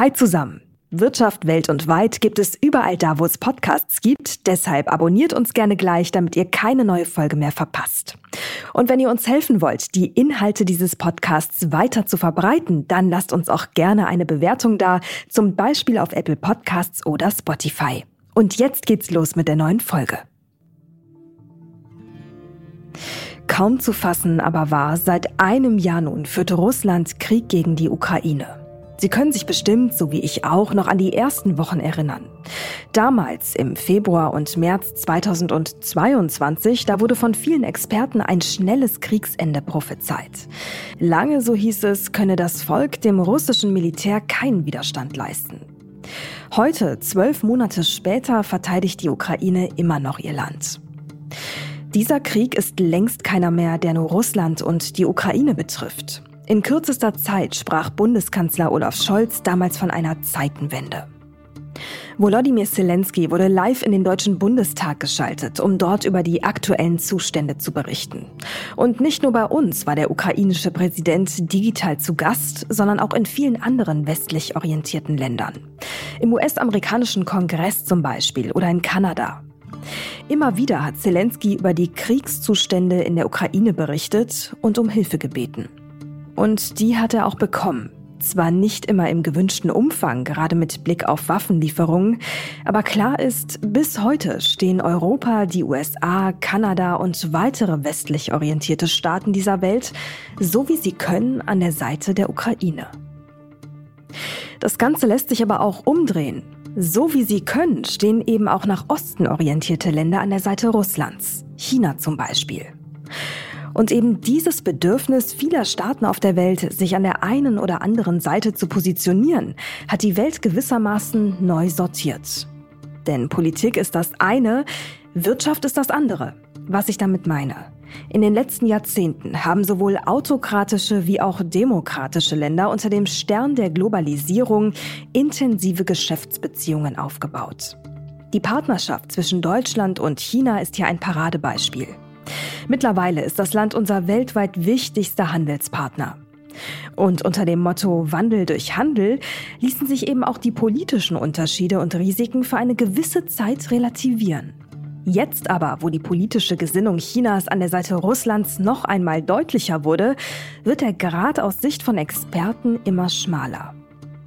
Hi zusammen. Wirtschaft Welt und Weit gibt es überall da, wo es Podcasts gibt. Deshalb abonniert uns gerne gleich, damit ihr keine neue Folge mehr verpasst. Und wenn ihr uns helfen wollt, die Inhalte dieses Podcasts weiter zu verbreiten, dann lasst uns auch gerne eine Bewertung da, zum Beispiel auf Apple Podcasts oder Spotify. Und jetzt geht's los mit der neuen Folge. Kaum zu fassen aber war, seit einem Jahr nun führte Russland Krieg gegen die Ukraine. Sie können sich bestimmt, so wie ich auch, noch an die ersten Wochen erinnern. Damals, im Februar und März 2022, da wurde von vielen Experten ein schnelles Kriegsende prophezeit. Lange, so hieß es, könne das Volk dem russischen Militär keinen Widerstand leisten. Heute, zwölf Monate später, verteidigt die Ukraine immer noch ihr Land. Dieser Krieg ist längst keiner mehr, der nur Russland und die Ukraine betrifft. In kürzester Zeit sprach Bundeskanzler Olaf Scholz damals von einer Zeitenwende. Volodymyr Zelensky wurde live in den Deutschen Bundestag geschaltet, um dort über die aktuellen Zustände zu berichten. Und nicht nur bei uns war der ukrainische Präsident digital zu Gast, sondern auch in vielen anderen westlich orientierten Ländern. Im US-amerikanischen Kongress zum Beispiel oder in Kanada. Immer wieder hat Zelensky über die Kriegszustände in der Ukraine berichtet und um Hilfe gebeten. Und die hat er auch bekommen. Zwar nicht immer im gewünschten Umfang, gerade mit Blick auf Waffenlieferungen, aber klar ist, bis heute stehen Europa, die USA, Kanada und weitere westlich orientierte Staaten dieser Welt, so wie sie können, an der Seite der Ukraine. Das Ganze lässt sich aber auch umdrehen. So wie sie können, stehen eben auch nach Osten orientierte Länder an der Seite Russlands, China zum Beispiel. Und eben dieses Bedürfnis vieler Staaten auf der Welt, sich an der einen oder anderen Seite zu positionieren, hat die Welt gewissermaßen neu sortiert. Denn Politik ist das eine, Wirtschaft ist das andere. Was ich damit meine. In den letzten Jahrzehnten haben sowohl autokratische wie auch demokratische Länder unter dem Stern der Globalisierung intensive Geschäftsbeziehungen aufgebaut. Die Partnerschaft zwischen Deutschland und China ist hier ein Paradebeispiel. Mittlerweile ist das Land unser weltweit wichtigster Handelspartner. Und unter dem Motto Wandel durch Handel ließen sich eben auch die politischen Unterschiede und Risiken für eine gewisse Zeit relativieren. Jetzt aber, wo die politische Gesinnung Chinas an der Seite Russlands noch einmal deutlicher wurde, wird der Grad aus Sicht von Experten immer schmaler.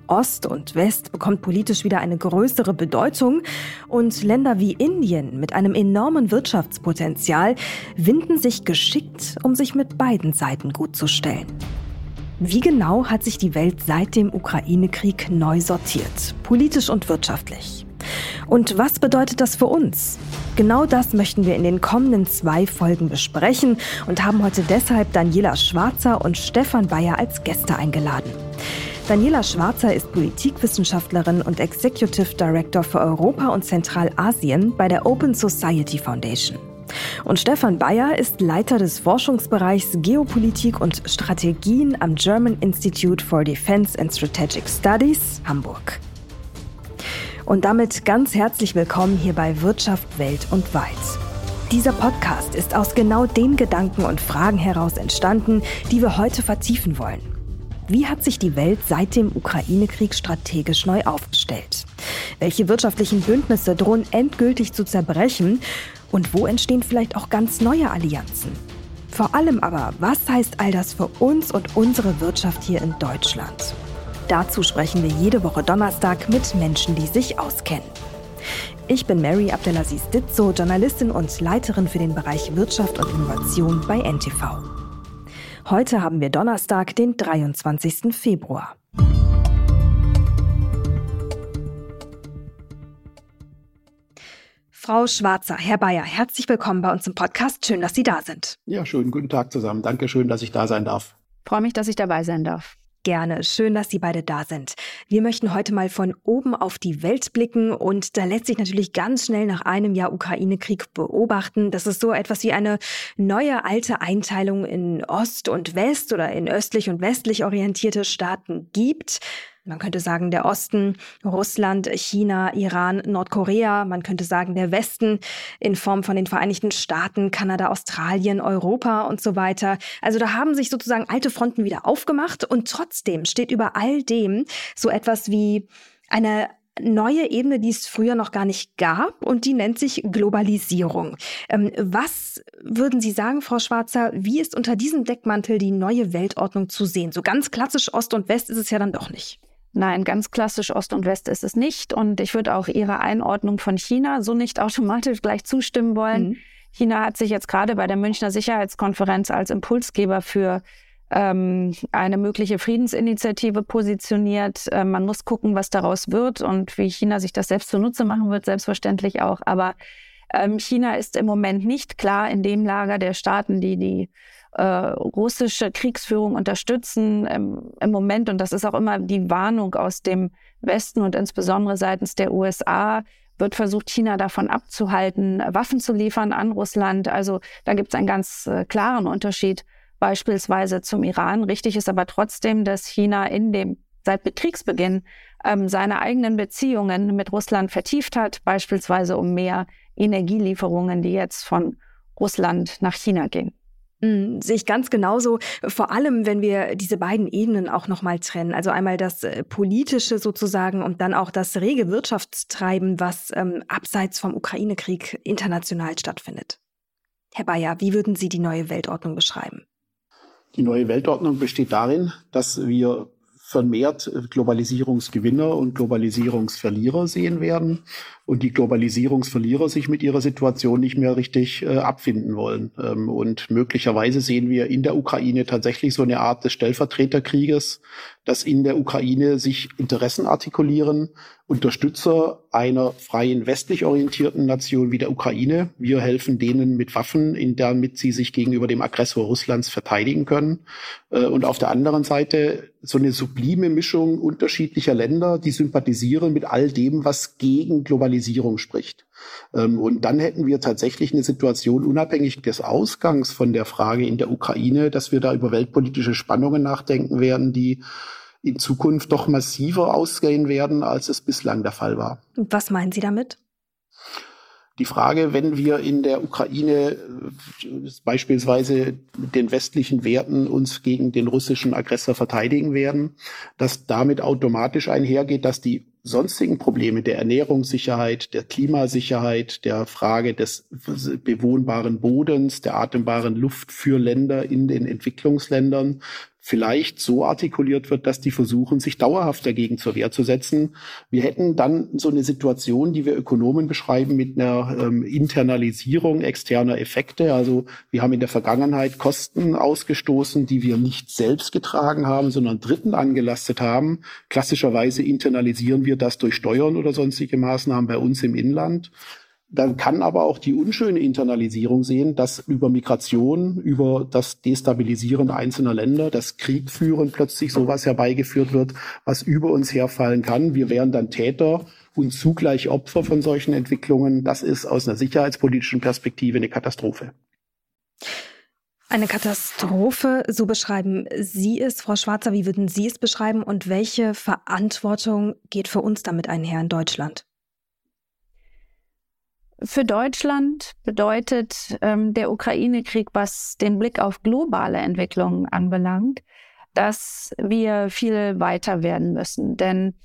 Ost und West bekommt politisch wieder eine größere Bedeutung und Länder wie Indien mit einem enormen Wirtschaftspotenzial winden sich geschickt, um sich mit beiden Seiten gut zu stellen. Wie genau hat sich die Welt seit dem Ukraine-Krieg neu sortiert, politisch und wirtschaftlich? Und was bedeutet das für uns? Genau das möchten wir in den kommenden zwei Folgen besprechen und haben heute deshalb Daniela Schwarzer und Stefan Bayer als Gäste eingeladen. Daniela Schwarzer ist Politikwissenschaftlerin und Executive Director für Europa und Zentralasien bei der Open Society Foundation. Und Stefan Bayer ist Leiter des Forschungsbereichs Geopolitik und Strategien am German Institute for Defense and Strategic Studies Hamburg. Und damit ganz herzlich willkommen hier bei Wirtschaft Welt und Weit. Dieser Podcast ist aus genau den Gedanken und Fragen heraus entstanden, die wir heute vertiefen wollen. Wie hat sich die Welt seit dem Ukraine-Krieg strategisch neu aufgestellt? Welche wirtschaftlichen Bündnisse drohen endgültig zu zerbrechen? Und wo entstehen vielleicht auch ganz neue Allianzen? Vor allem aber, was heißt all das für uns und unsere Wirtschaft hier in Deutschland? Dazu sprechen wir jede Woche Donnerstag mit Menschen, die sich auskennen. Ich bin Mary Abdelaziz Ditzo, Journalistin und Leiterin für den Bereich Wirtschaft und Innovation bei NTV. Heute haben wir Donnerstag, den 23. Februar. Frau Schwarzer, Herr Bayer, herzlich willkommen bei uns im Podcast. Schön, dass Sie da sind. Ja, schönen guten Tag zusammen. Dankeschön, dass ich da sein darf. Freue mich, dass ich dabei sein darf. Gerne. Schön, dass Sie beide da sind. Wir möchten heute mal von oben auf die Welt blicken und da lässt sich natürlich ganz schnell nach einem Jahr Ukraine-Krieg beobachten, dass es so etwas wie eine neue alte Einteilung in Ost und West oder in östlich und westlich orientierte Staaten gibt. Man könnte sagen, der Osten, Russland, China, Iran, Nordkorea. Man könnte sagen, der Westen in Form von den Vereinigten Staaten, Kanada, Australien, Europa und so weiter. Also da haben sich sozusagen alte Fronten wieder aufgemacht und trotzdem steht über all dem so etwas wie eine neue Ebene, die es früher noch gar nicht gab und die nennt sich Globalisierung. Ähm, was würden Sie sagen, Frau Schwarzer, wie ist unter diesem Deckmantel die neue Weltordnung zu sehen? So ganz klassisch Ost und West ist es ja dann doch nicht. Nein, ganz klassisch Ost und West ist es nicht. Und ich würde auch Ihrer Einordnung von China so nicht automatisch gleich zustimmen wollen. Mhm. China hat sich jetzt gerade bei der Münchner Sicherheitskonferenz als Impulsgeber für ähm, eine mögliche Friedensinitiative positioniert. Äh, man muss gucken, was daraus wird und wie China sich das selbst zunutze machen wird, selbstverständlich auch. Aber ähm, China ist im Moment nicht klar in dem Lager der Staaten, die die äh, russische Kriegsführung unterstützen ähm, im Moment. Und das ist auch immer die Warnung aus dem Westen und insbesondere seitens der USA, wird versucht, China davon abzuhalten, Waffen zu liefern an Russland. Also da gibt es einen ganz äh, klaren Unterschied beispielsweise zum Iran. Richtig ist aber trotzdem, dass China in dem seit Kriegsbeginn ähm, seine eigenen Beziehungen mit Russland vertieft hat, beispielsweise um mehr Energielieferungen, die jetzt von Russland nach China gehen. Mhm, sehe ich ganz genauso. Vor allem, wenn wir diese beiden Ebenen auch nochmal trennen. Also einmal das äh, politische sozusagen und dann auch das rege Wirtschaftstreiben, was ähm, abseits vom Ukraine-Krieg international stattfindet. Herr Bayer, wie würden Sie die neue Weltordnung beschreiben? Die neue Weltordnung besteht darin, dass wir vermehrt Globalisierungsgewinner und Globalisierungsverlierer sehen werden und die Globalisierungsverlierer sich mit ihrer Situation nicht mehr richtig äh, abfinden wollen. Ähm, und möglicherweise sehen wir in der Ukraine tatsächlich so eine Art des Stellvertreterkrieges, dass in der Ukraine sich Interessen artikulieren, Unterstützer einer freien westlich orientierten Nation wie der Ukraine. Wir helfen denen mit Waffen, in damit sie sich gegenüber dem Aggressor Russlands verteidigen können. Äh, und auf der anderen Seite so eine sublime Mischung unterschiedlicher Länder, die sympathisieren mit all dem, was gegen Globalisierung Globalisierung spricht. Ähm, und dann hätten wir tatsächlich eine Situation unabhängig des Ausgangs von der Frage in der Ukraine, dass wir da über weltpolitische Spannungen nachdenken werden, die in Zukunft doch massiver ausgehen werden, als es bislang der Fall war. Was meinen Sie damit? Die Frage, wenn wir in der Ukraine äh, beispielsweise mit den westlichen Werten uns gegen den russischen Aggressor verteidigen werden, dass damit automatisch einhergeht, dass die sonstigen Probleme der Ernährungssicherheit, der Klimasicherheit, der Frage des bewohnbaren Bodens, der atembaren Luft für Länder in den Entwicklungsländern vielleicht so artikuliert wird, dass die versuchen, sich dauerhaft dagegen zur Wehr zu setzen. Wir hätten dann so eine Situation, die wir Ökonomen beschreiben, mit einer ähm, Internalisierung externer Effekte. Also wir haben in der Vergangenheit Kosten ausgestoßen, die wir nicht selbst getragen haben, sondern Dritten angelastet haben. Klassischerweise internalisieren wir das durch Steuern oder sonstige Maßnahmen bei uns im Inland. Dann kann aber auch die unschöne Internalisierung sehen, dass über Migration, über das Destabilisieren einzelner Länder, das Krieg führen plötzlich sowas herbeigeführt wird, was über uns herfallen kann. Wir wären dann Täter und zugleich Opfer von solchen Entwicklungen. Das ist aus einer sicherheitspolitischen Perspektive eine Katastrophe. Eine Katastrophe, so beschreiben Sie es, Frau Schwarzer. Wie würden Sie es beschreiben und welche Verantwortung geht für uns damit einher in Deutschland? Für Deutschland bedeutet ähm, der Ukraine-Krieg, was den Blick auf globale Entwicklungen anbelangt, dass wir viel weiter werden müssen. Denn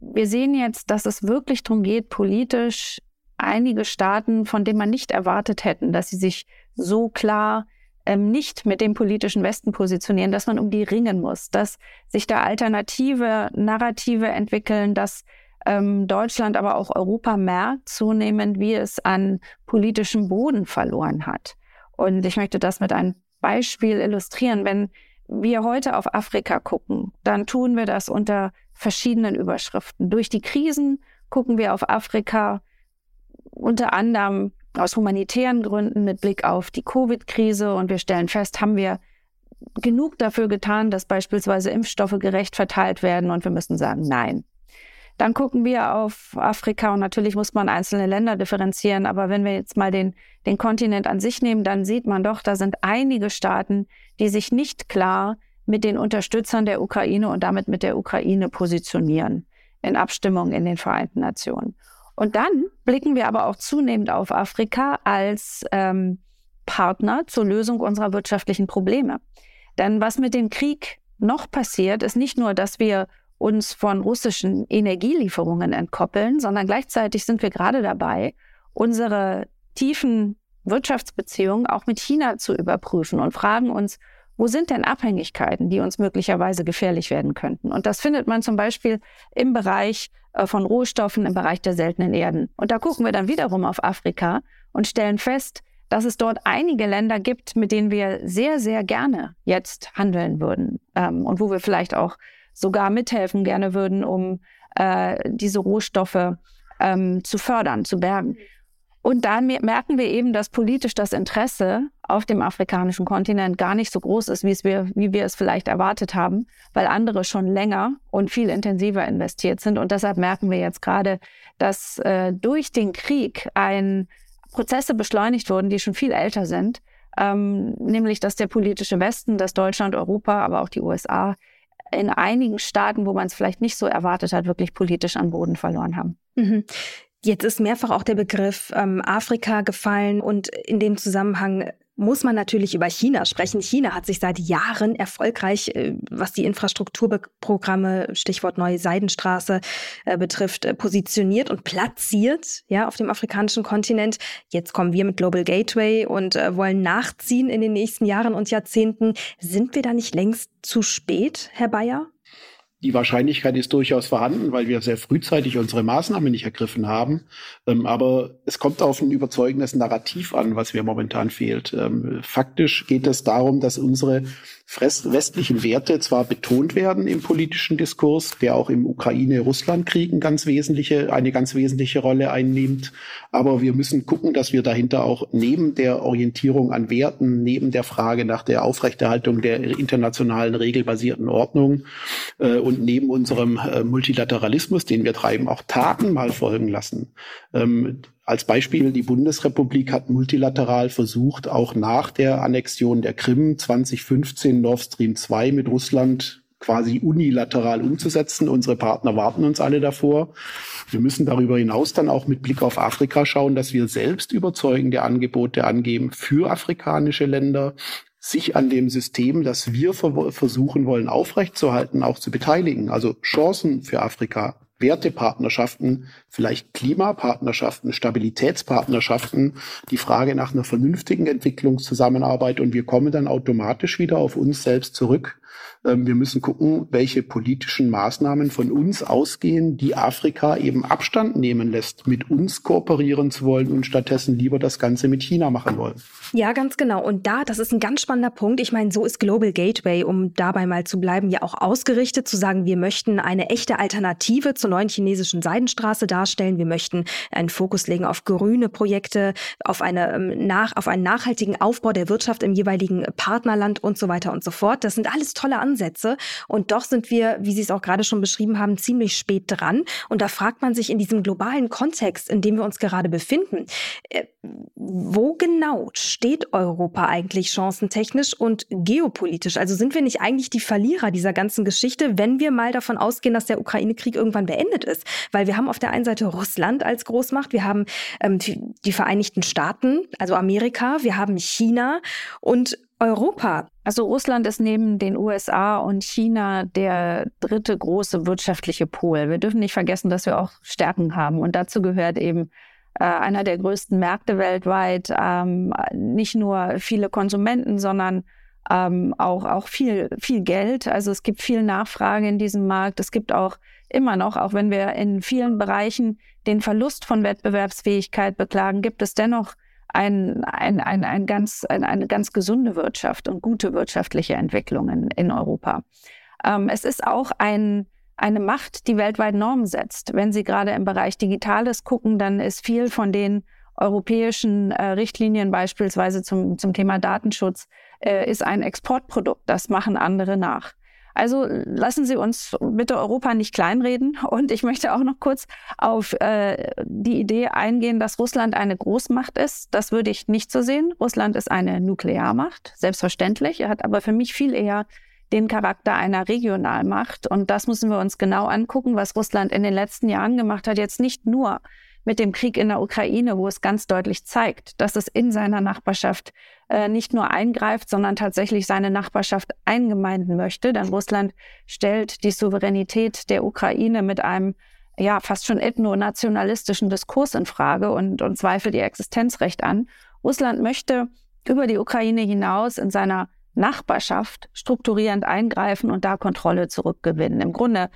wir sehen jetzt, dass es wirklich darum geht, politisch einige Staaten, von denen man nicht erwartet hätten, dass sie sich so klar ähm, nicht mit dem politischen Westen positionieren, dass man um die ringen muss, dass sich da alternative Narrative entwickeln, dass ähm, Deutschland, aber auch Europa merkt zunehmend, wie es an politischem Boden verloren hat. Und ich möchte das mit einem Beispiel illustrieren. Wenn wir heute auf Afrika gucken, dann tun wir das unter verschiedenen Überschriften. Durch die Krisen gucken wir auf Afrika unter anderem aus humanitären Gründen mit Blick auf die Covid-Krise und wir stellen fest, haben wir genug dafür getan, dass beispielsweise Impfstoffe gerecht verteilt werden und wir müssen sagen, nein. Dann gucken wir auf Afrika und natürlich muss man einzelne Länder differenzieren. Aber wenn wir jetzt mal den, den Kontinent an sich nehmen, dann sieht man doch, da sind einige Staaten, die sich nicht klar mit den Unterstützern der Ukraine und damit mit der Ukraine positionieren in Abstimmung in den Vereinten Nationen. Und dann blicken wir aber auch zunehmend auf Afrika als ähm, Partner zur Lösung unserer wirtschaftlichen Probleme. Denn was mit dem Krieg noch passiert, ist nicht nur, dass wir uns von russischen Energielieferungen entkoppeln, sondern gleichzeitig sind wir gerade dabei, unsere tiefen Wirtschaftsbeziehungen auch mit China zu überprüfen und fragen uns, wo sind denn Abhängigkeiten, die uns möglicherweise gefährlich werden könnten? Und das findet man zum Beispiel im Bereich äh, von Rohstoffen, im Bereich der seltenen Erden. Und da gucken wir dann wiederum auf Afrika und stellen fest, dass es dort einige Länder gibt, mit denen wir sehr, sehr gerne jetzt handeln würden ähm, und wo wir vielleicht auch sogar mithelfen gerne würden, um äh, diese Rohstoffe ähm, zu fördern, zu bergen. Und da merken wir eben, dass politisch das Interesse auf dem afrikanischen Kontinent gar nicht so groß ist, wie, es wir, wie wir es vielleicht erwartet haben, weil andere schon länger und viel intensiver investiert sind. Und deshalb merken wir jetzt gerade, dass äh, durch den Krieg ein Prozesse beschleunigt wurden, die schon viel älter sind, ähm, nämlich dass der politische Westen, dass Deutschland, Europa, aber auch die USA in einigen Staaten, wo man es vielleicht nicht so erwartet hat, wirklich politisch an Boden verloren haben. Mhm. Jetzt ist mehrfach auch der Begriff ähm, Afrika gefallen und in dem Zusammenhang muss man natürlich über China sprechen. China hat sich seit Jahren erfolgreich, äh, was die Infrastrukturprogramme, Stichwort Neue Seidenstraße äh, betrifft, äh, positioniert und platziert, ja, auf dem afrikanischen Kontinent. Jetzt kommen wir mit Global Gateway und wollen nachziehen in den nächsten Jahren und Jahrzehnten. Sind wir da nicht längst zu spät, Herr Bayer? Die Wahrscheinlichkeit ist durchaus vorhanden, weil wir sehr frühzeitig unsere Maßnahmen nicht ergriffen haben. Ähm, aber es kommt auf ein überzeugendes Narrativ an, was mir momentan fehlt. Ähm, faktisch geht es darum, dass unsere westlichen Werte zwar betont werden im politischen Diskurs, der auch im Ukraine-Russland-Krieg eine ganz wesentliche, eine ganz wesentliche Rolle einnimmt, aber wir müssen gucken, dass wir dahinter auch neben der Orientierung an Werten, neben der Frage nach der Aufrechterhaltung der internationalen regelbasierten Ordnung äh, und neben unserem äh, Multilateralismus, den wir treiben, auch Taten mal folgen lassen. Ähm, als Beispiel, die Bundesrepublik hat multilateral versucht, auch nach der Annexion der Krim 2015 Nord Stream 2 mit Russland quasi unilateral umzusetzen. Unsere Partner warten uns alle davor. Wir müssen darüber hinaus dann auch mit Blick auf Afrika schauen, dass wir selbst überzeugende Angebote angeben für afrikanische Länder, sich an dem System, das wir versuchen wollen aufrechtzuerhalten, auch zu beteiligen. Also Chancen für Afrika, Wertepartnerschaften, vielleicht Klimapartnerschaften, Stabilitätspartnerschaften, die Frage nach einer vernünftigen Entwicklungszusammenarbeit. Und wir kommen dann automatisch wieder auf uns selbst zurück wir müssen gucken, welche politischen Maßnahmen von uns ausgehen, die Afrika eben Abstand nehmen lässt, mit uns kooperieren zu wollen und stattdessen lieber das Ganze mit China machen wollen. Ja, ganz genau. Und da, das ist ein ganz spannender Punkt. Ich meine, so ist Global Gateway, um dabei mal zu bleiben, ja auch ausgerichtet, zu sagen, wir möchten eine echte Alternative zur neuen chinesischen Seidenstraße darstellen. Wir möchten einen Fokus legen auf grüne Projekte, auf, eine, ähm, nach, auf einen nachhaltigen Aufbau der Wirtschaft im jeweiligen Partnerland und so weiter und so fort. Das sind alles tolle Ansätze. Und doch sind wir, wie Sie es auch gerade schon beschrieben haben, ziemlich spät dran. Und da fragt man sich in diesem globalen Kontext, in dem wir uns gerade befinden, äh, wo genau steht Europa eigentlich chancentechnisch und geopolitisch? Also sind wir nicht eigentlich die Verlierer dieser ganzen Geschichte, wenn wir mal davon ausgehen, dass der Ukraine-Krieg irgendwann beendet ist? Weil wir haben auf der einen Seite Russland als Großmacht, wir haben ähm, die, die Vereinigten Staaten, also Amerika, wir haben China und Europa. Also Russland ist neben den USA und China der dritte große wirtschaftliche Pol. Wir dürfen nicht vergessen, dass wir auch Stärken haben. Und dazu gehört eben äh, einer der größten Märkte weltweit, ähm, nicht nur viele Konsumenten, sondern ähm, auch, auch viel, viel Geld. Also es gibt viel Nachfrage in diesem Markt. Es gibt auch immer noch, auch wenn wir in vielen Bereichen den Verlust von Wettbewerbsfähigkeit beklagen, gibt es dennoch ein, ein, ein, ein ganz, ein, eine ganz gesunde Wirtschaft und gute wirtschaftliche Entwicklungen in Europa. Ähm, es ist auch ein, eine Macht, die weltweit Normen setzt. Wenn Sie gerade im Bereich Digitales gucken, dann ist viel von den europäischen äh, Richtlinien beispielsweise zum, zum Thema Datenschutz äh, ist ein Exportprodukt. Das machen andere nach. Also lassen Sie uns bitte Europa nicht kleinreden. Und ich möchte auch noch kurz auf äh, die Idee eingehen, dass Russland eine Großmacht ist. Das würde ich nicht so sehen. Russland ist eine Nuklearmacht, selbstverständlich. Er hat aber für mich viel eher den Charakter einer Regionalmacht. Und das müssen wir uns genau angucken, was Russland in den letzten Jahren gemacht hat. Jetzt nicht nur mit dem Krieg in der Ukraine, wo es ganz deutlich zeigt, dass es in seiner Nachbarschaft äh, nicht nur eingreift, sondern tatsächlich seine Nachbarschaft eingemeinden möchte. Denn Russland stellt die Souveränität der Ukraine mit einem ja fast schon ethno-nationalistischen Diskurs in Frage und, und zweifelt ihr Existenzrecht an. Russland möchte über die Ukraine hinaus in seiner Nachbarschaft strukturierend eingreifen und da Kontrolle zurückgewinnen. Im Grunde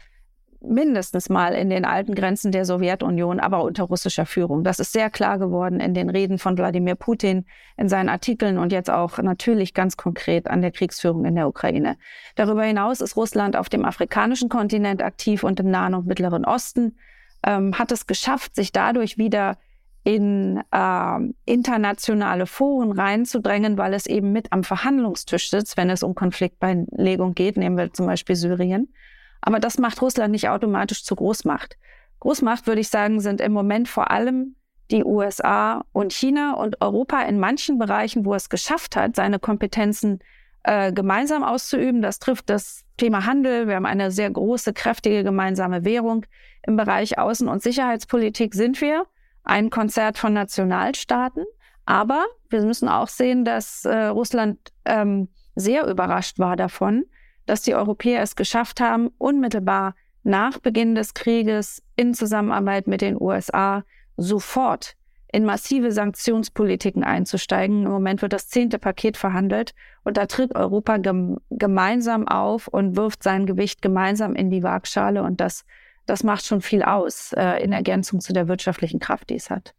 mindestens mal in den alten Grenzen der Sowjetunion, aber unter russischer Führung. Das ist sehr klar geworden in den Reden von Wladimir Putin, in seinen Artikeln und jetzt auch natürlich ganz konkret an der Kriegsführung in der Ukraine. Darüber hinaus ist Russland auf dem afrikanischen Kontinent aktiv und im Nahen und Mittleren Osten, ähm, hat es geschafft, sich dadurch wieder in äh, internationale Foren reinzudrängen, weil es eben mit am Verhandlungstisch sitzt, wenn es um Konfliktbeilegung geht, nehmen wir zum Beispiel Syrien. Aber das macht Russland nicht automatisch zur Großmacht. Großmacht, würde ich sagen, sind im Moment vor allem die USA und China und Europa in manchen Bereichen, wo es geschafft hat, seine Kompetenzen äh, gemeinsam auszuüben. Das trifft das Thema Handel. Wir haben eine sehr große, kräftige gemeinsame Währung. Im Bereich Außen- und Sicherheitspolitik sind wir ein Konzert von Nationalstaaten. Aber wir müssen auch sehen, dass äh, Russland ähm, sehr überrascht war davon, dass die Europäer es geschafft haben, unmittelbar nach Beginn des Krieges in Zusammenarbeit mit den USA sofort in massive Sanktionspolitiken einzusteigen. Im Moment wird das zehnte Paket verhandelt und da tritt Europa gem gemeinsam auf und wirft sein Gewicht gemeinsam in die Waagschale und das das macht schon viel aus äh, in Ergänzung zu der wirtschaftlichen Kraft, die es hat.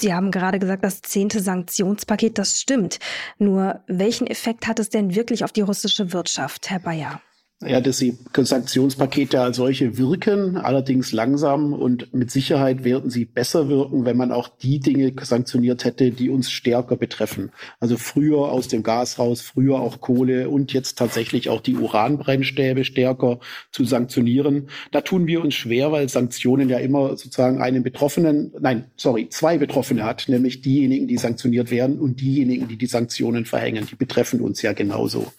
Sie haben gerade gesagt, das zehnte Sanktionspaket, das stimmt. Nur welchen Effekt hat es denn wirklich auf die russische Wirtschaft, Herr Bayer? Ja, dass die Sanktionspakete als solche wirken, allerdings langsam und mit Sicherheit werden sie besser wirken, wenn man auch die Dinge sanktioniert hätte, die uns stärker betreffen. Also früher aus dem Gas raus, früher auch Kohle und jetzt tatsächlich auch die Uranbrennstäbe stärker zu sanktionieren. Da tun wir uns schwer, weil Sanktionen ja immer sozusagen einen Betroffenen, nein, sorry, zwei Betroffene hat, nämlich diejenigen, die sanktioniert werden und diejenigen, die die Sanktionen verhängen. Die betreffen uns ja genauso.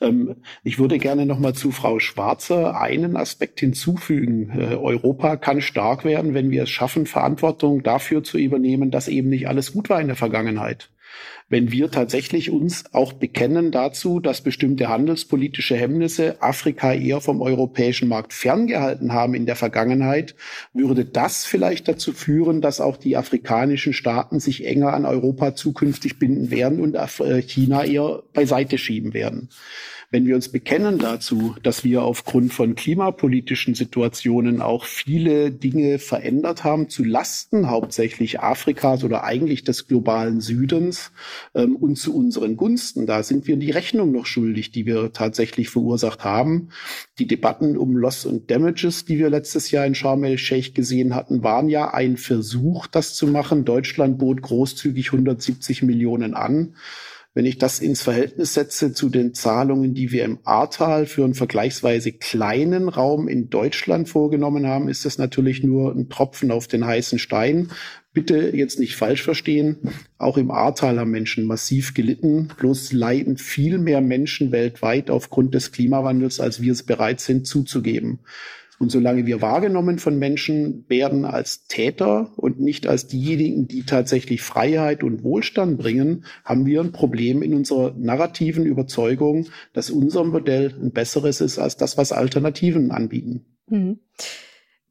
Ähm, ich würde gerne noch mal zu Frau Schwarzer einen Aspekt hinzufügen. Äh, Europa kann stark werden, wenn wir es schaffen, Verantwortung dafür zu übernehmen, dass eben nicht alles gut war in der Vergangenheit wenn wir tatsächlich uns auch bekennen dazu, dass bestimmte handelspolitische Hemmnisse Afrika eher vom europäischen Markt ferngehalten haben in der Vergangenheit, würde das vielleicht dazu führen, dass auch die afrikanischen Staaten sich enger an Europa zukünftig binden werden und äh, China eher beiseite schieben werden. Wenn wir uns bekennen dazu, dass wir aufgrund von klimapolitischen Situationen auch viele Dinge verändert haben, zu Lasten hauptsächlich Afrikas oder eigentlich des globalen Südens ähm, und zu unseren Gunsten, da sind wir die Rechnung noch schuldig, die wir tatsächlich verursacht haben. Die Debatten um Loss und Damages, die wir letztes Jahr in Sharm el-Sheikh gesehen hatten, waren ja ein Versuch, das zu machen. Deutschland bot großzügig 170 Millionen an. Wenn ich das ins Verhältnis setze zu den Zahlungen, die wir im Ahrtal für einen vergleichsweise kleinen Raum in Deutschland vorgenommen haben, ist das natürlich nur ein Tropfen auf den heißen Stein. Bitte jetzt nicht falsch verstehen. Auch im Ahrtal haben Menschen massiv gelitten. Bloß leiden viel mehr Menschen weltweit aufgrund des Klimawandels, als wir es bereit sind zuzugeben. Und solange wir wahrgenommen von Menschen werden als Täter und nicht als diejenigen, die tatsächlich Freiheit und Wohlstand bringen, haben wir ein Problem in unserer narrativen Überzeugung, dass unser Modell ein besseres ist als das, was Alternativen anbieten. Hm.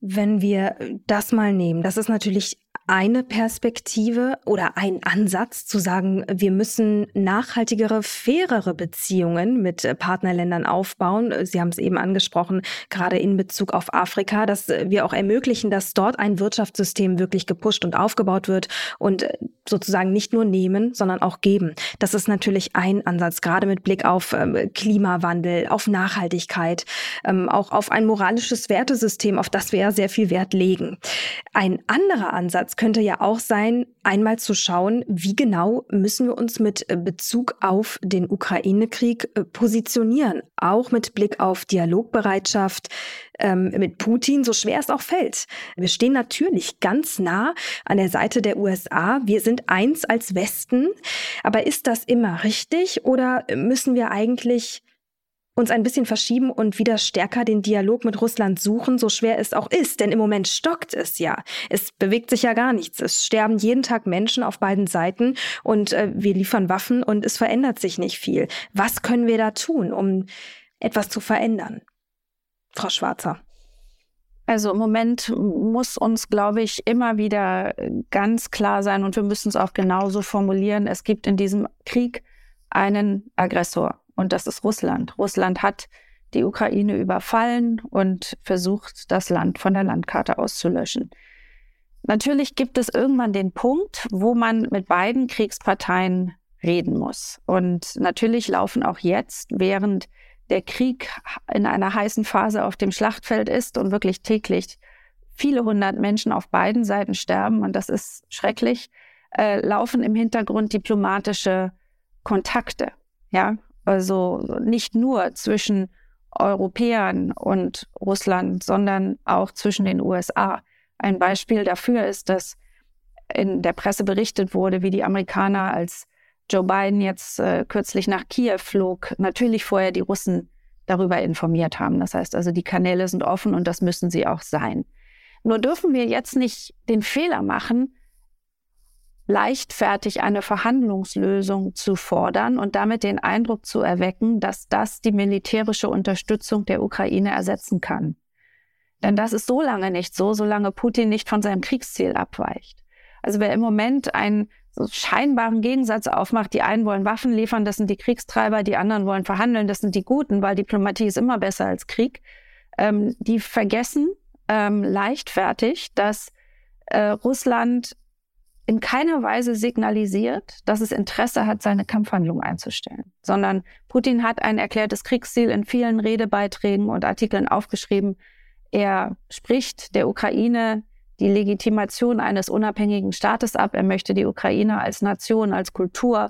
Wenn wir das mal nehmen, das ist natürlich eine Perspektive oder ein Ansatz zu sagen, wir müssen nachhaltigere, fairere Beziehungen mit äh, Partnerländern aufbauen. Sie haben es eben angesprochen, gerade in Bezug auf Afrika, dass wir auch ermöglichen, dass dort ein Wirtschaftssystem wirklich gepusht und aufgebaut wird und äh, sozusagen nicht nur nehmen, sondern auch geben. Das ist natürlich ein Ansatz, gerade mit Blick auf ähm, Klimawandel, auf Nachhaltigkeit, ähm, auch auf ein moralisches Wertesystem, auf das wir ja sehr viel Wert legen. Ein anderer Ansatz könnte ja auch sein, einmal zu schauen, wie genau müssen wir uns mit äh, Bezug auf den Ukraine-Krieg äh, positionieren, auch mit Blick auf Dialogbereitschaft ähm, mit Putin, so schwer es auch fällt. Wir stehen natürlich ganz nah an der Seite der USA. Wir sind eins als Westen. Aber ist das immer richtig oder müssen wir eigentlich uns ein bisschen verschieben und wieder stärker den Dialog mit Russland suchen, so schwer es auch ist. Denn im Moment stockt es ja. Es bewegt sich ja gar nichts. Es sterben jeden Tag Menschen auf beiden Seiten und äh, wir liefern Waffen und es verändert sich nicht viel. Was können wir da tun, um etwas zu verändern? Frau Schwarzer. Also im Moment muss uns, glaube ich, immer wieder ganz klar sein und wir müssen es auch genauso formulieren. Es gibt in diesem Krieg einen Aggressor und das ist Russland. Russland hat die Ukraine überfallen und versucht, das Land von der Landkarte auszulöschen. Natürlich gibt es irgendwann den Punkt, wo man mit beiden Kriegsparteien reden muss. Und natürlich laufen auch jetzt, während der Krieg in einer heißen Phase auf dem Schlachtfeld ist und wirklich täglich viele hundert Menschen auf beiden Seiten sterben, und das ist schrecklich, äh, laufen im Hintergrund diplomatische Kontakte. Ja, also nicht nur zwischen Europäern und Russland, sondern auch zwischen den USA. Ein Beispiel dafür ist, dass in der Presse berichtet wurde, wie die Amerikaner, als Joe Biden jetzt äh, kürzlich nach Kiew flog, natürlich vorher die Russen darüber informiert haben. Das heißt also, die Kanäle sind offen und das müssen sie auch sein. Nur dürfen wir jetzt nicht den Fehler machen, leichtfertig eine Verhandlungslösung zu fordern und damit den Eindruck zu erwecken, dass das die militärische Unterstützung der Ukraine ersetzen kann. Denn das ist so lange nicht so, solange Putin nicht von seinem Kriegsziel abweicht. Also wer im Moment einen so scheinbaren Gegensatz aufmacht, die einen wollen Waffen liefern, das sind die Kriegstreiber, die anderen wollen verhandeln, das sind die Guten, weil Diplomatie ist immer besser als Krieg, ähm, die vergessen ähm, leichtfertig, dass äh, Russland in keiner Weise signalisiert, dass es Interesse hat, seine Kampfhandlung einzustellen, sondern Putin hat ein erklärtes Kriegsziel in vielen Redebeiträgen und Artikeln aufgeschrieben. Er spricht der Ukraine die Legitimation eines unabhängigen Staates ab. Er möchte die Ukraine als Nation, als Kultur,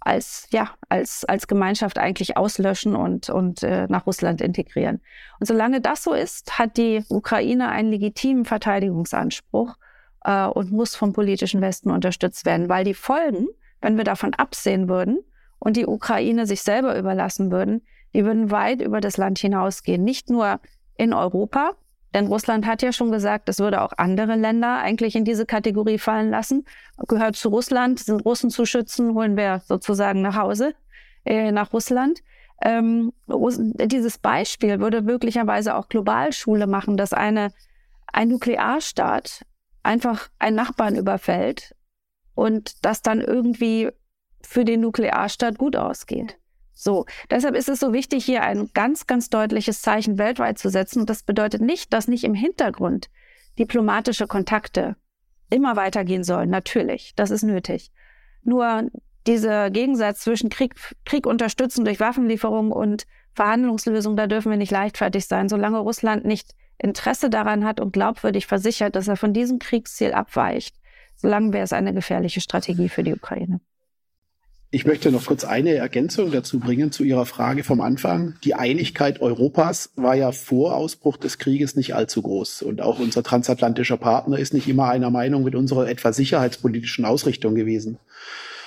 als ja, als als Gemeinschaft eigentlich auslöschen und und äh, nach Russland integrieren. Und solange das so ist, hat die Ukraine einen legitimen Verteidigungsanspruch äh, und muss vom politischen Westen unterstützt werden, weil die Folgen, wenn wir davon absehen würden und die Ukraine sich selber überlassen würden, die würden weit über das Land hinausgehen. Nicht nur in Europa, denn Russland hat ja schon gesagt, es würde auch andere Länder eigentlich in diese Kategorie fallen lassen. Gehört zu Russland, sind Russen zu schützen, holen wir sozusagen nach Hause, äh, nach Russland. Ähm, dieses Beispiel würde möglicherweise auch global Schule machen, dass eine, ein Nuklearstaat einfach einen Nachbarn überfällt und das dann irgendwie für den Nuklearstaat gut ausgeht. So, deshalb ist es so wichtig, hier ein ganz, ganz deutliches Zeichen weltweit zu setzen. Und das bedeutet nicht, dass nicht im Hintergrund diplomatische Kontakte immer weitergehen sollen. Natürlich, das ist nötig. Nur dieser Gegensatz zwischen Krieg, Krieg unterstützen durch Waffenlieferungen und Verhandlungslösungen, da dürfen wir nicht leichtfertig sein. Solange Russland nicht Interesse daran hat und glaubwürdig versichert, dass er von diesem Kriegsziel abweicht, solange wäre es eine gefährliche Strategie für die Ukraine. Ich möchte noch kurz eine Ergänzung dazu bringen zu Ihrer Frage vom Anfang. Die Einigkeit Europas war ja vor Ausbruch des Krieges nicht allzu groß. Und auch unser transatlantischer Partner ist nicht immer einer Meinung mit unserer etwa sicherheitspolitischen Ausrichtung gewesen.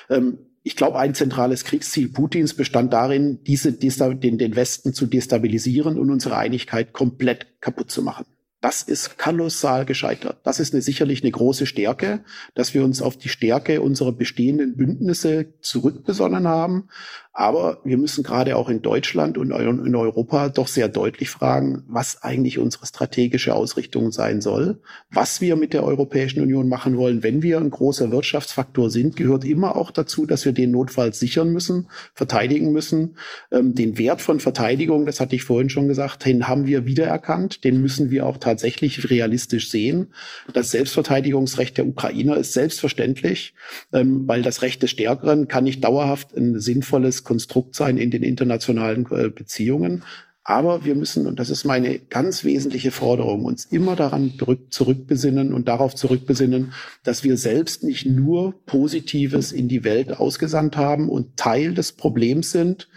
Ähm, ich glaube, ein zentrales Kriegsziel Putins bestand darin, diese, den, den Westen zu destabilisieren und unsere Einigkeit komplett kaputt zu machen. Das ist kolossal gescheitert. Das ist eine, sicherlich eine große Stärke, dass wir uns auf die Stärke unserer bestehenden Bündnisse zurückbesonnen haben aber wir müssen gerade auch in Deutschland und in Europa doch sehr deutlich fragen, was eigentlich unsere strategische Ausrichtung sein soll. Was wir mit der Europäischen Union machen wollen, wenn wir ein großer Wirtschaftsfaktor sind, gehört immer auch dazu, dass wir den notfalls sichern müssen, verteidigen müssen. Ähm, den Wert von Verteidigung, das hatte ich vorhin schon gesagt, den haben wir wiedererkannt. Den müssen wir auch tatsächlich realistisch sehen. Das Selbstverteidigungsrecht der Ukrainer ist selbstverständlich, ähm, weil das Recht des Stärkeren kann nicht dauerhaft ein sinnvolles Konstrukt sein in den internationalen äh, Beziehungen. Aber wir müssen, und das ist meine ganz wesentliche Forderung, uns immer daran zurückbesinnen und darauf zurückbesinnen, dass wir selbst nicht nur Positives in die Welt ausgesandt haben und Teil des Problems sind.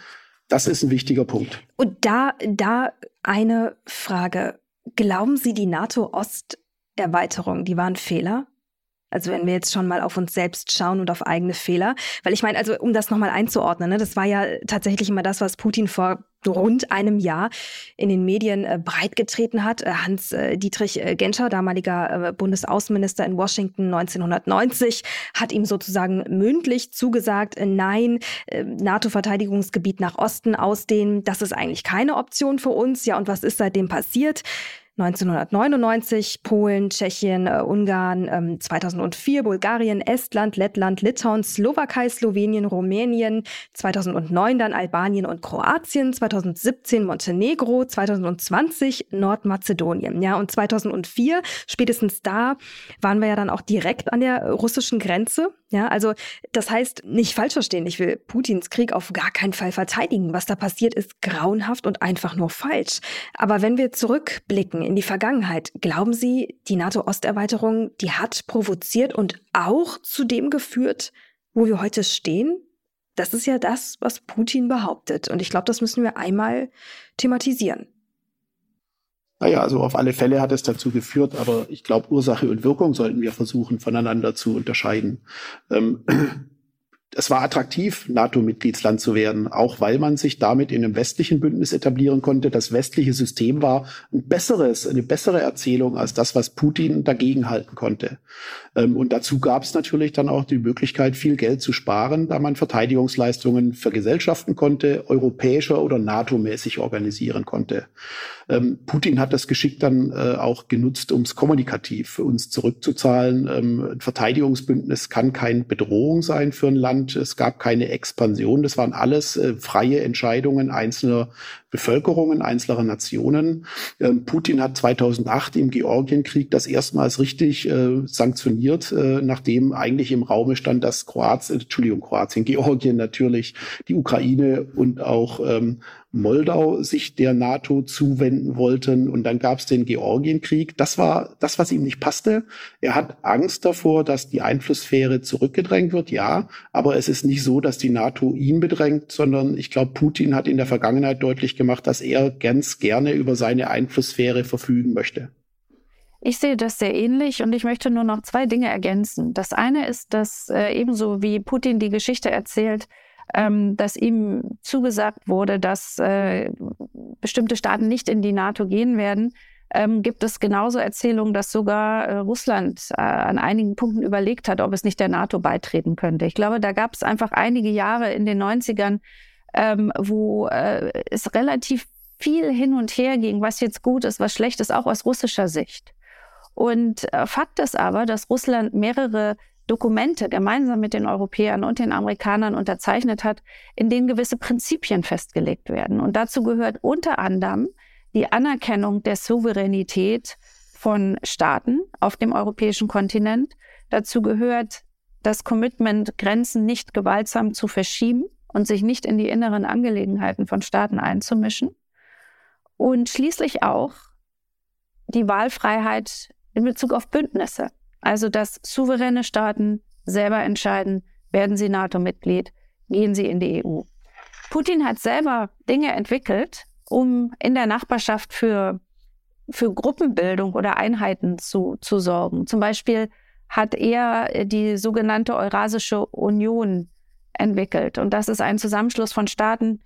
Das ist ein wichtiger Punkt. Und da, da eine Frage. Glauben Sie, die NATO-Osterweiterung, die war ein Fehler? Also wenn wir jetzt schon mal auf uns selbst schauen und auf eigene Fehler. Weil ich meine, also um das nochmal einzuordnen, ne, das war ja tatsächlich immer das, was Putin vor rund einem Jahr in den Medien äh, breitgetreten hat. Äh, Hans-Dietrich äh, Genscher, damaliger Bundesaußenminister in Washington 1990, hat ihm sozusagen mündlich zugesagt, nein, NATO-Verteidigungsgebiet nach Osten ausdehnen, das ist eigentlich keine Option für uns. Ja, und was ist seitdem passiert? 1999 Polen, Tschechien, äh, Ungarn, ähm, 2004 Bulgarien, Estland, Lettland, Litauen, Slowakei, Slowenien, Rumänien, 2009 dann Albanien und Kroatien, 2017 Montenegro, 2020 Nordmazedonien. Ja, und 2004, spätestens da, waren wir ja dann auch direkt an der russischen Grenze. Ja, also das heißt, nicht falsch verstehen, ich will Putins Krieg auf gar keinen Fall verteidigen. Was da passiert, ist grauenhaft und einfach nur falsch. Aber wenn wir zurückblicken in die Vergangenheit, glauben Sie, die NATO-Osterweiterung, die hat provoziert und auch zu dem geführt, wo wir heute stehen? Das ist ja das, was Putin behauptet. Und ich glaube, das müssen wir einmal thematisieren. Naja, also auf alle Fälle hat es dazu geführt, aber ich glaube, Ursache und Wirkung sollten wir versuchen voneinander zu unterscheiden. Ähm, es war attraktiv, NATO-Mitgliedsland zu werden, auch weil man sich damit in einem westlichen Bündnis etablieren konnte. Das westliche System war ein besseres, eine bessere Erzählung als das, was Putin dagegen halten konnte. Ähm, und dazu gab es natürlich dann auch die Möglichkeit, viel Geld zu sparen, da man Verteidigungsleistungen vergesellschaften konnte, europäischer oder NATO-mäßig organisieren konnte. Ähm, Putin hat das Geschick dann äh, auch genutzt, um es kommunikativ für uns zurückzuzahlen. Ähm, ein Verteidigungsbündnis kann keine Bedrohung sein für ein Land. Es gab keine Expansion. Das waren alles äh, freie Entscheidungen einzelner Bevölkerungen einzelner Nationen. Ähm, Putin hat 2008 im Georgienkrieg das erstmals richtig äh, sanktioniert, äh, nachdem eigentlich im Raume stand, dass Kroatien, Entschuldigung, Kroatien, Georgien natürlich, die Ukraine und auch ähm, Moldau sich der NATO zuwenden wollten. Und dann gab es den Georgienkrieg. Das war das, was ihm nicht passte. Er hat Angst davor, dass die Einflusssphäre zurückgedrängt wird, ja. Aber es ist nicht so, dass die NATO ihn bedrängt, sondern ich glaube, Putin hat in der Vergangenheit deutlich gemacht, gemacht, dass er ganz gerne über seine Einflusssphäre verfügen möchte. Ich sehe das sehr ähnlich und ich möchte nur noch zwei Dinge ergänzen. Das eine ist, dass äh, ebenso wie Putin die Geschichte erzählt, ähm, dass ihm zugesagt wurde, dass äh, bestimmte Staaten nicht in die NATO gehen werden, ähm, gibt es genauso Erzählungen, dass sogar äh, Russland äh, an einigen Punkten überlegt hat, ob es nicht der NATO beitreten könnte. Ich glaube, da gab es einfach einige Jahre in den 90ern, ähm, wo äh, es relativ viel hin und her ging, was jetzt gut ist, was schlecht ist, auch aus russischer Sicht. Und äh, Fakt ist aber, dass Russland mehrere Dokumente gemeinsam mit den Europäern und den Amerikanern unterzeichnet hat, in denen gewisse Prinzipien festgelegt werden. Und dazu gehört unter anderem die Anerkennung der Souveränität von Staaten auf dem europäischen Kontinent. Dazu gehört das Commitment, Grenzen nicht gewaltsam zu verschieben und sich nicht in die inneren Angelegenheiten von Staaten einzumischen. Und schließlich auch die Wahlfreiheit in Bezug auf Bündnisse. Also, dass souveräne Staaten selber entscheiden, werden sie NATO-Mitglied, gehen sie in die EU. Putin hat selber Dinge entwickelt, um in der Nachbarschaft für, für Gruppenbildung oder Einheiten zu, zu sorgen. Zum Beispiel hat er die sogenannte Eurasische Union entwickelt. Und das ist ein Zusammenschluss von Staaten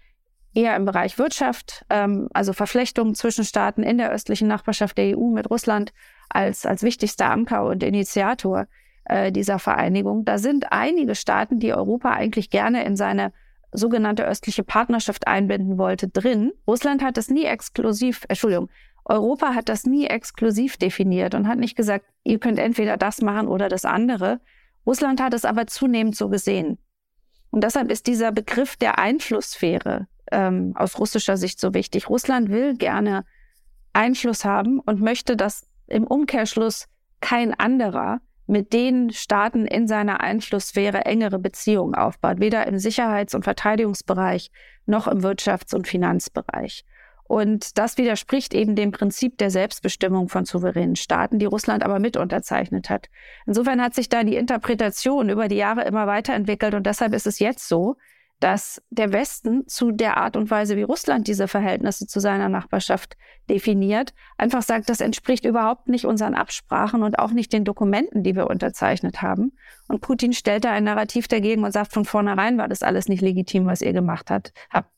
eher im Bereich Wirtschaft, ähm, also Verflechtungen zwischen Staaten in der östlichen Nachbarschaft der EU mit Russland als, als wichtigster Anker und Initiator äh, dieser Vereinigung. Da sind einige Staaten, die Europa eigentlich gerne in seine sogenannte östliche Partnerschaft einbinden wollte, drin. Russland hat das nie exklusiv, Entschuldigung, Europa hat das nie exklusiv definiert und hat nicht gesagt, ihr könnt entweder das machen oder das andere. Russland hat es aber zunehmend so gesehen. Und deshalb ist dieser Begriff der Einflusssphäre ähm, aus russischer Sicht so wichtig. Russland will gerne Einfluss haben und möchte, dass im Umkehrschluss kein anderer mit den Staaten in seiner Einflusssphäre engere Beziehungen aufbaut, weder im Sicherheits- und Verteidigungsbereich noch im Wirtschafts- und Finanzbereich. Und das widerspricht eben dem Prinzip der Selbstbestimmung von souveränen Staaten, die Russland aber mit unterzeichnet hat. Insofern hat sich da die Interpretation über die Jahre immer weiterentwickelt und deshalb ist es jetzt so, dass der Westen zu der Art und Weise, wie Russland diese Verhältnisse zu seiner Nachbarschaft definiert, einfach sagt, das entspricht überhaupt nicht unseren Absprachen und auch nicht den Dokumenten, die wir unterzeichnet haben. Und Putin stellt da ein Narrativ dagegen und sagt, von vornherein war das alles nicht legitim, was ihr gemacht habt,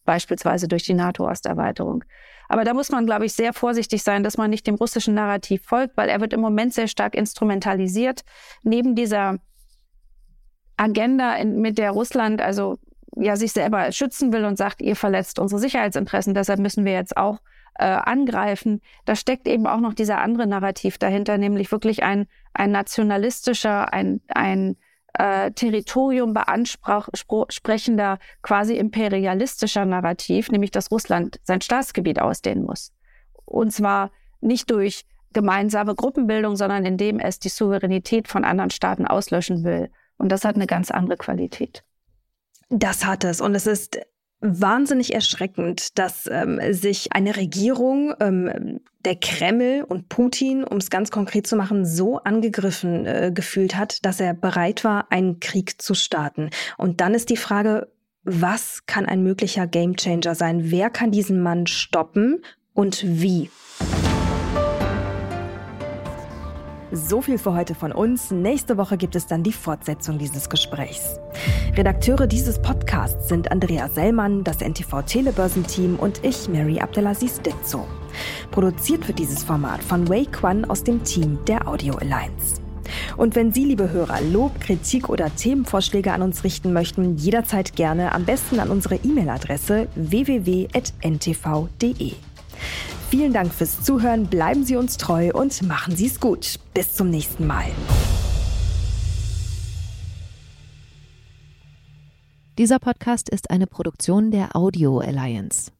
beispielsweise durch die NATO-Osterweiterung. Aber da muss man, glaube ich, sehr vorsichtig sein, dass man nicht dem russischen Narrativ folgt, weil er wird im Moment sehr stark instrumentalisiert. Neben dieser Agenda, in, mit der Russland also ja sich selber schützen will und sagt, ihr verletzt unsere Sicherheitsinteressen, deshalb müssen wir jetzt auch äh, angreifen. Da steckt eben auch noch dieser andere Narrativ dahinter, nämlich wirklich ein, ein nationalistischer, ein, ein äh, Territorium beansprechender, quasi imperialistischer Narrativ, nämlich dass Russland sein Staatsgebiet ausdehnen muss. Und zwar nicht durch gemeinsame Gruppenbildung, sondern indem es die Souveränität von anderen Staaten auslöschen will. Und das hat eine ganz andere Qualität. Das hat es. Und es ist wahnsinnig erschreckend, dass ähm, sich eine Regierung, ähm, der Kreml und Putin, um es ganz konkret zu machen, so angegriffen äh, gefühlt hat, dass er bereit war, einen Krieg zu starten. Und dann ist die Frage, was kann ein möglicher Gamechanger sein? Wer kann diesen Mann stoppen und wie? So viel für heute von uns. Nächste Woche gibt es dann die Fortsetzung dieses Gesprächs. Redakteure dieses Podcasts sind Andrea Sellmann, das NTV Telebörsenteam und ich, Mary Abdelaziz Ditzo. Produziert wird dieses Format von Wei Quan aus dem Team der Audio Alliance. Und wenn Sie, liebe Hörer, Lob, Kritik oder Themenvorschläge an uns richten möchten, jederzeit gerne am besten an unsere E-Mail-Adresse www.ntv.de. Vielen Dank fürs Zuhören, bleiben Sie uns treu und machen Sie es gut. Bis zum nächsten Mal. Dieser Podcast ist eine Produktion der Audio Alliance.